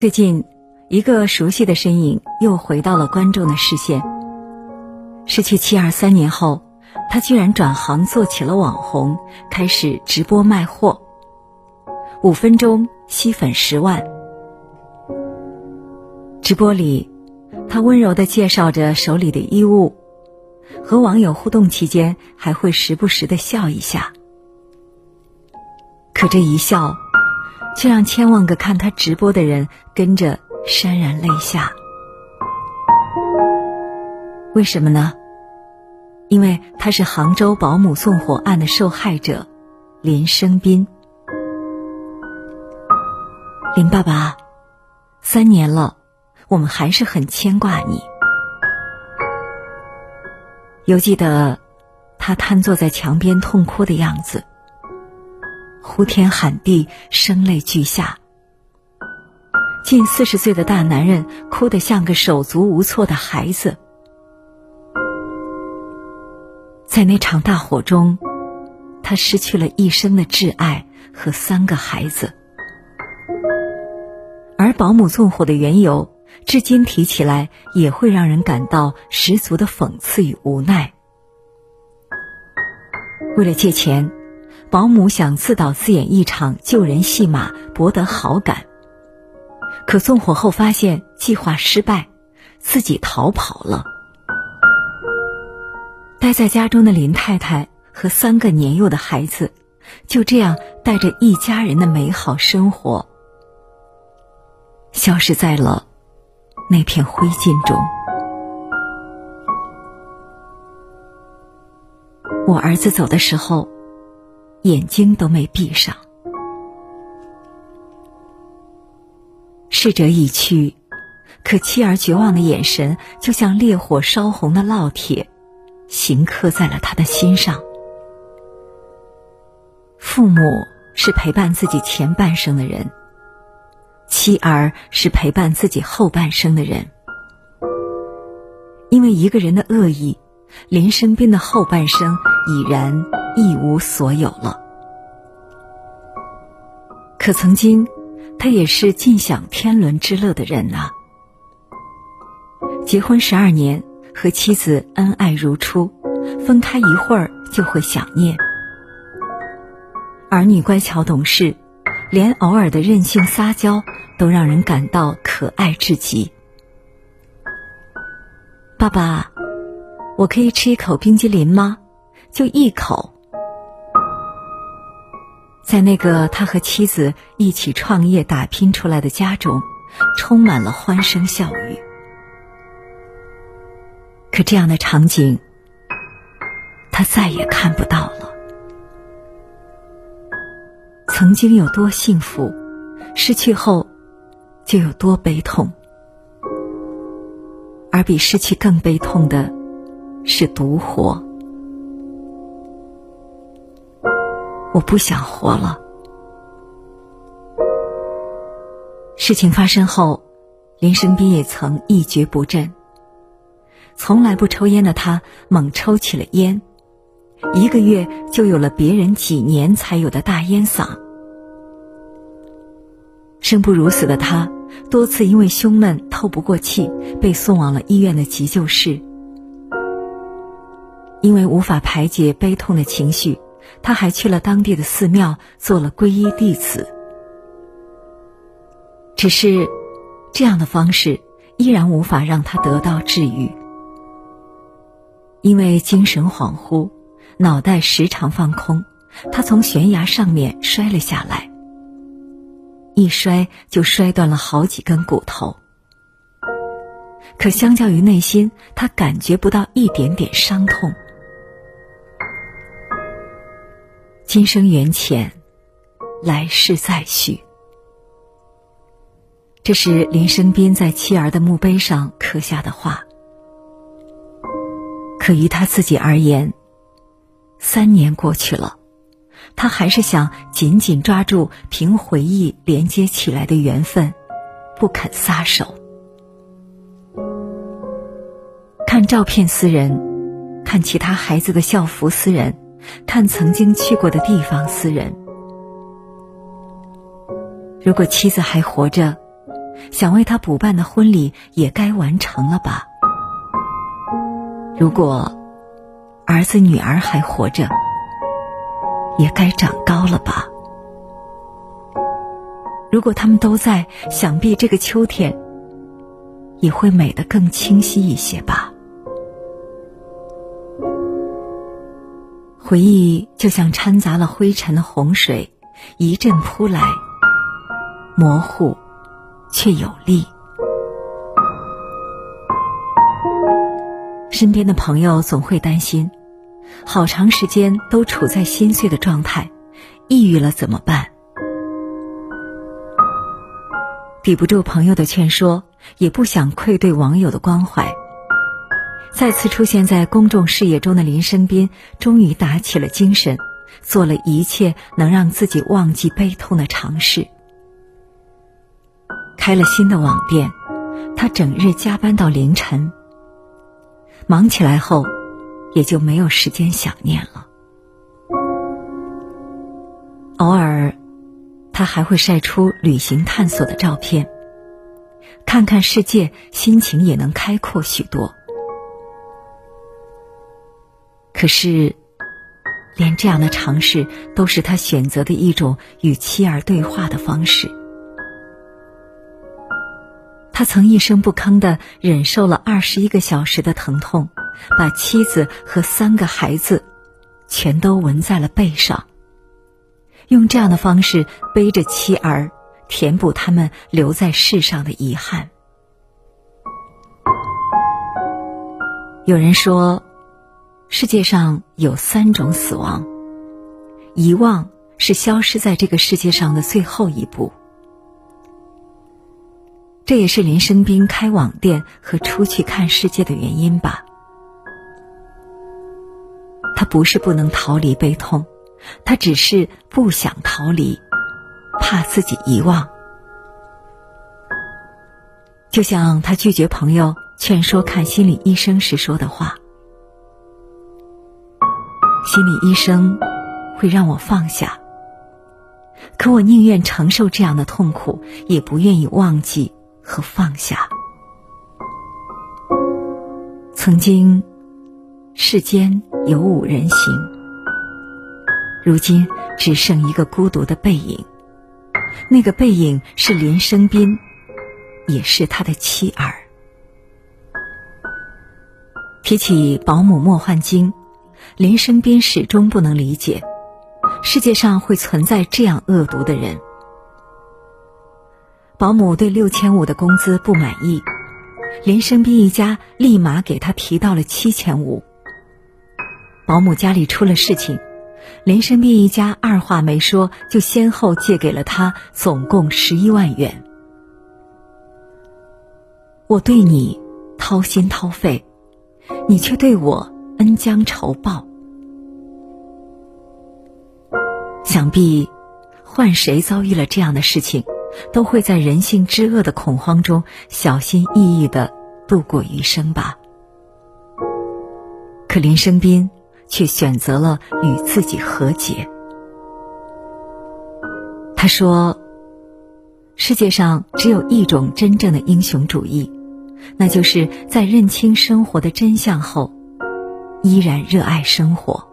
最近，一个熟悉的身影又回到了观众的视线。失去妻儿三年后，他居然转行做起了网红，开始直播卖货，五分钟吸粉十万。直播里，他温柔的介绍着手里的衣物，和网友互动期间还会时不时的笑一下。可这一笑。却让千万个看他直播的人跟着潸然泪下。为什么呢？因为他是杭州保姆纵火案的受害者林生斌。林爸爸，三年了，我们还是很牵挂你。犹记得他瘫坐在墙边痛哭的样子。呼天喊地，声泪俱下。近四十岁的大男人哭得像个手足无措的孩子。在那场大火中，他失去了一生的挚爱和三个孩子。而保姆纵火的缘由，至今提起来也会让人感到十足的讽刺与无奈。为了借钱。保姆想自导自演一场救人戏码，博得好感。可纵火后发现计划失败，自己逃跑了。待在家中的林太太和三个年幼的孩子，就这样带着一家人的美好生活，消失在了那片灰烬中。我儿子走的时候。眼睛都没闭上。逝者已去，可妻儿绝望的眼神就像烈火烧红的烙铁，刑刻在了他的心上。父母是陪伴自己前半生的人，妻儿是陪伴自己后半生的人。因为一个人的恶意，林生斌的后半生已然。一无所有了。可曾经，他也是尽享天伦之乐的人呐。结婚十二年，和妻子恩爱如初，分开一会儿就会想念。儿女乖巧懂事，连偶尔的任性撒娇都让人感到可爱至极。爸爸，我可以吃一口冰激凌吗？就一口。在那个他和妻子一起创业打拼出来的家中，充满了欢声笑语。可这样的场景，他再也看不到了。曾经有多幸福，失去后就有多悲痛。而比失去更悲痛的，是独活。我不想活了。事情发生后，林生斌也曾一蹶不振。从来不抽烟的他，猛抽起了烟，一个月就有了别人几年才有的大烟嗓。生不如死的他，多次因为胸闷透不过气，被送往了医院的急救室。因为无法排解悲痛的情绪。他还去了当地的寺庙做了皈依弟子，只是这样的方式依然无法让他得到治愈，因为精神恍惚，脑袋时常放空，他从悬崖上面摔了下来，一摔就摔断了好几根骨头，可相较于内心，他感觉不到一点点伤痛。今生缘浅，来世再续。这是林生斌在妻儿的墓碑上刻下的话。可于他自己而言，三年过去了，他还是想紧紧抓住凭回忆连接起来的缘分，不肯撒手。看照片私人，看其他孩子的校服私人。看曾经去过的地方，私人。如果妻子还活着，想为他补办的婚礼也该完成了吧？如果儿子女儿还活着，也该长高了吧？如果他们都在，想必这个秋天也会美得更清晰一些吧。回忆就像掺杂了灰尘的洪水，一阵扑来，模糊却有力。身边的朋友总会担心，好长时间都处在心碎的状态，抑郁了怎么办？抵不住朋友的劝说，也不想愧对网友的关怀。再次出现在公众视野中的林生斌，终于打起了精神，做了一切能让自己忘记悲痛的尝试。开了新的网店，他整日加班到凌晨。忙起来后，也就没有时间想念了。偶尔，他还会晒出旅行探索的照片，看看世界，心情也能开阔许多。可是，连这样的尝试都是他选择的一种与妻儿对话的方式。他曾一声不吭的忍受了二十一个小时的疼痛，把妻子和三个孩子全都纹在了背上，用这样的方式背着妻儿，填补他们留在世上的遗憾。有人说。世界上有三种死亡，遗忘是消失在这个世界上的最后一步。这也是林生斌开网店和出去看世界的原因吧。他不是不能逃离悲痛，他只是不想逃离，怕自己遗忘。就像他拒绝朋友劝说看心理医生时说的话。心理医生会让我放下，可我宁愿承受这样的痛苦，也不愿意忘记和放下。曾经，世间有五人行，如今只剩一个孤独的背影。那个背影是林生斌，也是他的妻儿。提起保姆莫焕晶。林生斌始终不能理解，世界上会存在这样恶毒的人。保姆对六千五的工资不满意，林生斌一家立马给他提到了七千五。保姆家里出了事情，林生斌一家二话没说就先后借给了他总共十一万元。我对你掏心掏肺，你却对我。恩将仇报，想必换谁遭遇了这样的事情，都会在人性之恶的恐慌中小心翼翼的度过余生吧。可林生斌却选择了与自己和解。他说：“世界上只有一种真正的英雄主义，那就是在认清生活的真相后。”依然热爱生活。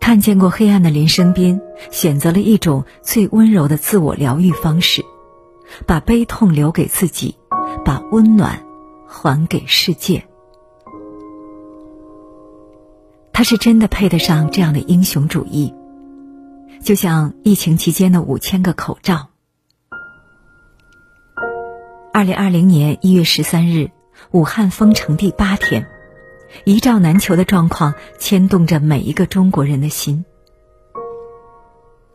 看见过黑暗的林生斌，选择了一种最温柔的自我疗愈方式，把悲痛留给自己，把温暖还给世界。他是真的配得上这样的英雄主义，就像疫情期间的五千个口罩。二零二零年一月十三日。武汉封城第八天，一罩难求的状况牵动着每一个中国人的心。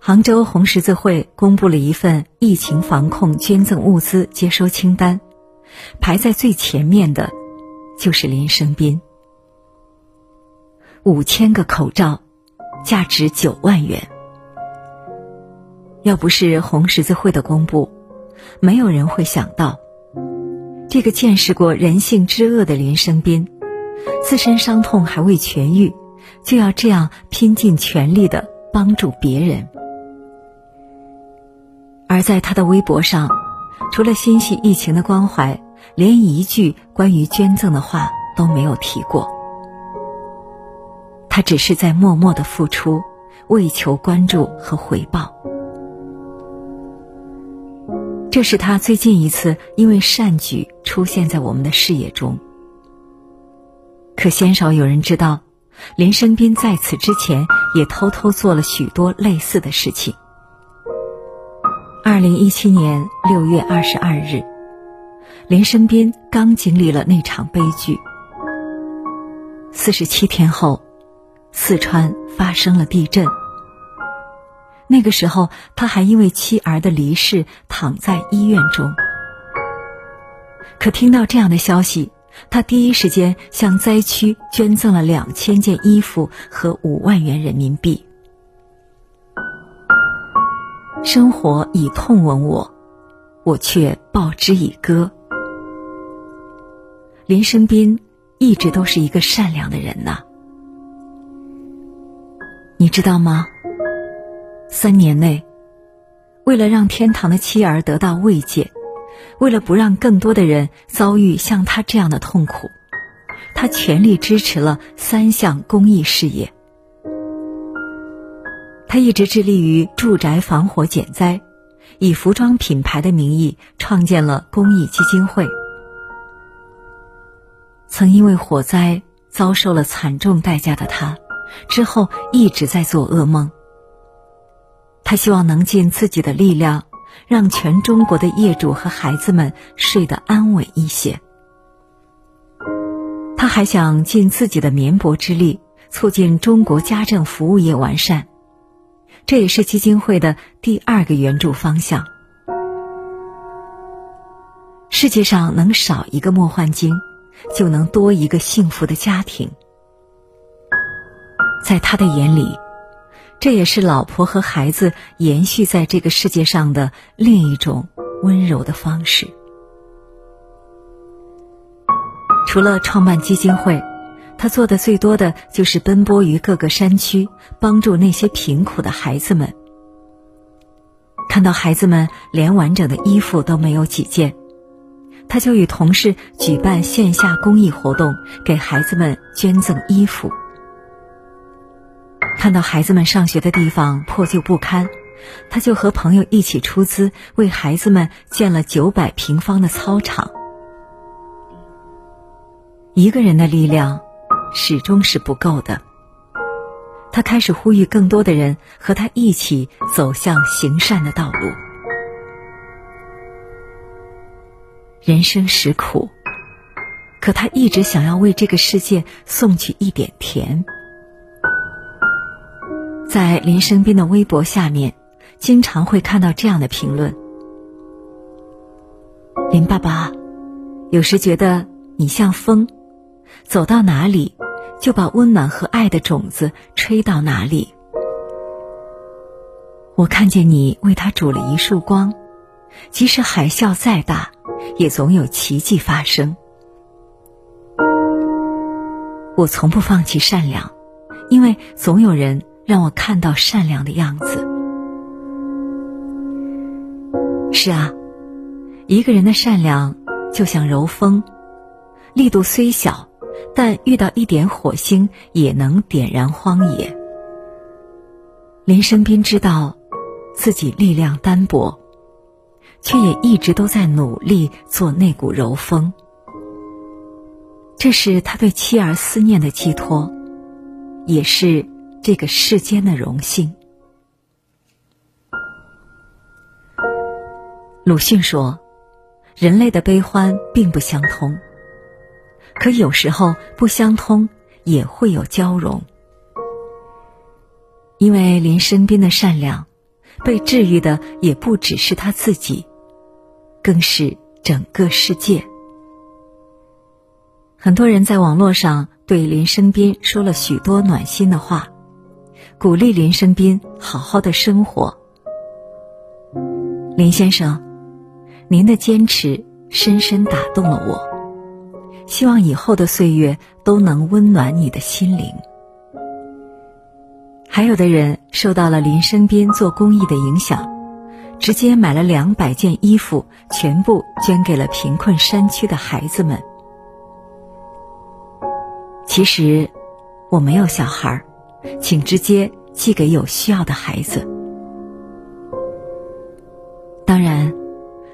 杭州红十字会公布了一份疫情防控捐赠物资接收清单，排在最前面的，就是林生斌。五千个口罩，价值九万元。要不是红十字会的公布，没有人会想到。这个见识过人性之恶的林生斌，自身伤痛还未痊愈，就要这样拼尽全力的帮助别人。而在他的微博上，除了心系疫情的关怀，连一句关于捐赠的话都没有提过。他只是在默默的付出，为求关注和回报。这是他最近一次因为善举出现在我们的视野中。可鲜少有人知道，林生斌在此之前也偷偷做了许多类似的事情。二零一七年六月二十二日，林生斌刚经历了那场悲剧。四十七天后，四川发生了地震。那个时候，他还因为妻儿的离世躺在医院中。可听到这样的消息。他第一时间向灾区捐赠了两千件衣服和五万元人民币。生活以痛吻我，我却报之以歌。林生斌一直都是一个善良的人呐，你知道吗？三年内，为了让天堂的妻儿得到慰藉。为了不让更多的人遭遇像他这样的痛苦，他全力支持了三项公益事业。他一直致力于住宅防火减灾，以服装品牌的名义创建了公益基金会。曾因为火灾遭受了惨重代价的他，之后一直在做噩梦。他希望能尽自己的力量。让全中国的业主和孩子们睡得安稳一些。他还想尽自己的绵薄之力，促进中国家政服务业完善，这也是基金会的第二个援助方向。世界上能少一个莫焕晶，就能多一个幸福的家庭。在他的眼里。这也是老婆和孩子延续在这个世界上的另一种温柔的方式。除了创办基金会，他做的最多的就是奔波于各个山区，帮助那些贫苦的孩子们。看到孩子们连完整的衣服都没有几件，他就与同事举办线下公益活动，给孩子们捐赠衣服。看到孩子们上学的地方破旧不堪，他就和朋友一起出资为孩子们建了九百平方的操场。一个人的力量始终是不够的，他开始呼吁更多的人和他一起走向行善的道路。人生实苦，可他一直想要为这个世界送去一点甜。在林生斌的微博下面，经常会看到这样的评论：“林爸爸，有时觉得你像风，走到哪里，就把温暖和爱的种子吹到哪里。我看见你为他煮了一束光，即使海啸再大，也总有奇迹发生。我从不放弃善良，因为总有人。”让我看到善良的样子。是啊，一个人的善良就像柔风，力度虽小，但遇到一点火星也能点燃荒野。林生斌知道自己力量单薄，却也一直都在努力做那股柔风。这是他对妻儿思念的寄托，也是。这个世间的荣幸。鲁迅说：“人类的悲欢并不相通，可有时候不相通也会有交融。”因为林生斌的善良，被治愈的也不只是他自己，更是整个世界。很多人在网络上对林生斌说了许多暖心的话。鼓励林生斌好好的生活。林先生，您的坚持深深打动了我，希望以后的岁月都能温暖你的心灵。还有的人受到了林生斌做公益的影响，直接买了两百件衣服，全部捐给了贫困山区的孩子们。其实我没有小孩儿，请直接寄给有需要的孩子。当然，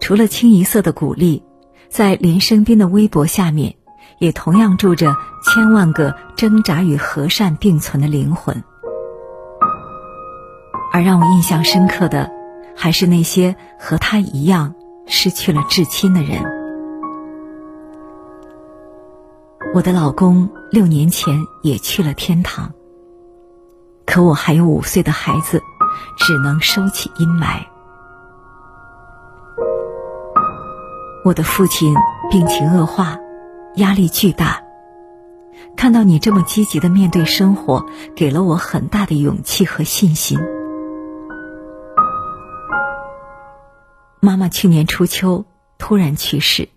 除了清一色的鼓励，在林生斌的微博下面，也同样住着千万个挣扎与和善并存的灵魂。而让我印象深刻的，还是那些和他一样失去了至亲的人。我的老公六年前也去了天堂，可我还有五岁的孩子，只能收起阴霾。我的父亲病情恶化，压力巨大。看到你这么积极的面对生活，给了我很大的勇气和信心。妈妈去年初秋突然去世，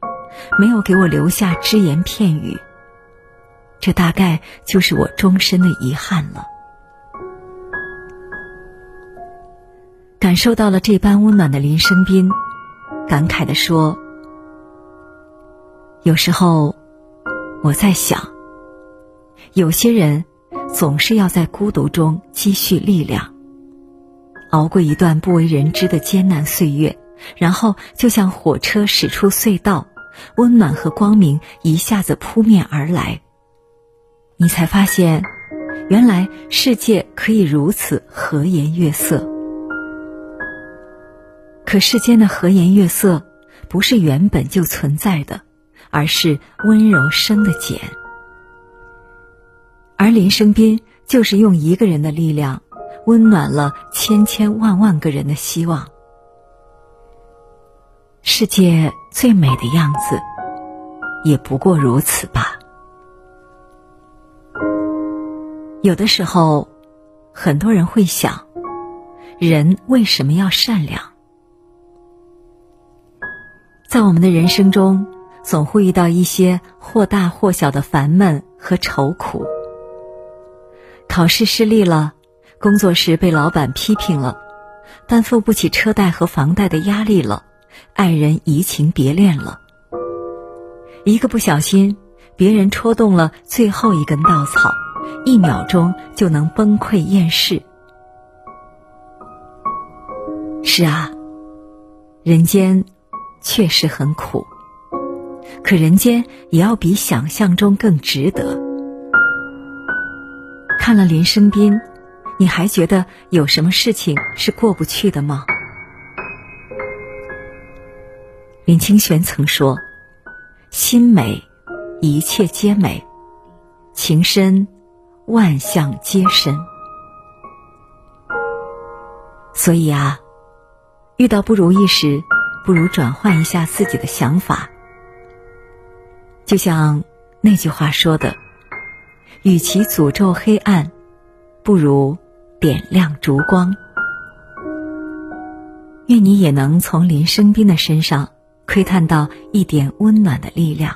没有给我留下只言片语。这大概就是我终身的遗憾了。感受到了这般温暖的林生斌，感慨的说。有时候，我在想，有些人总是要在孤独中积蓄力量，熬过一段不为人知的艰难岁月，然后就像火车驶出隧道，温暖和光明一下子扑面而来。你才发现，原来世界可以如此和颜悦色。可世间的和颜悦色，不是原本就存在的。而是温柔生的茧，而林生斌就是用一个人的力量，温暖了千千万万个人的希望。世界最美的样子，也不过如此吧。有的时候，很多人会想，人为什么要善良？在我们的人生中。总会遇到一些或大或小的烦闷和愁苦。考试失利了，工作时被老板批评了，担负不起车贷和房贷的压力了，爱人移情别恋了。一个不小心，别人戳动了最后一根稻草，一秒钟就能崩溃厌世。是啊，人间确实很苦。可人间也要比想象中更值得。看了林生斌，你还觉得有什么事情是过不去的吗？林清玄曾说：“心美，一切皆美；情深，万象皆深。”所以啊，遇到不如意时，不如转换一下自己的想法。就像那句话说的：“与其诅咒黑暗，不如点亮烛光。”愿你也能从林生斌的身上窥探到一点温暖的力量。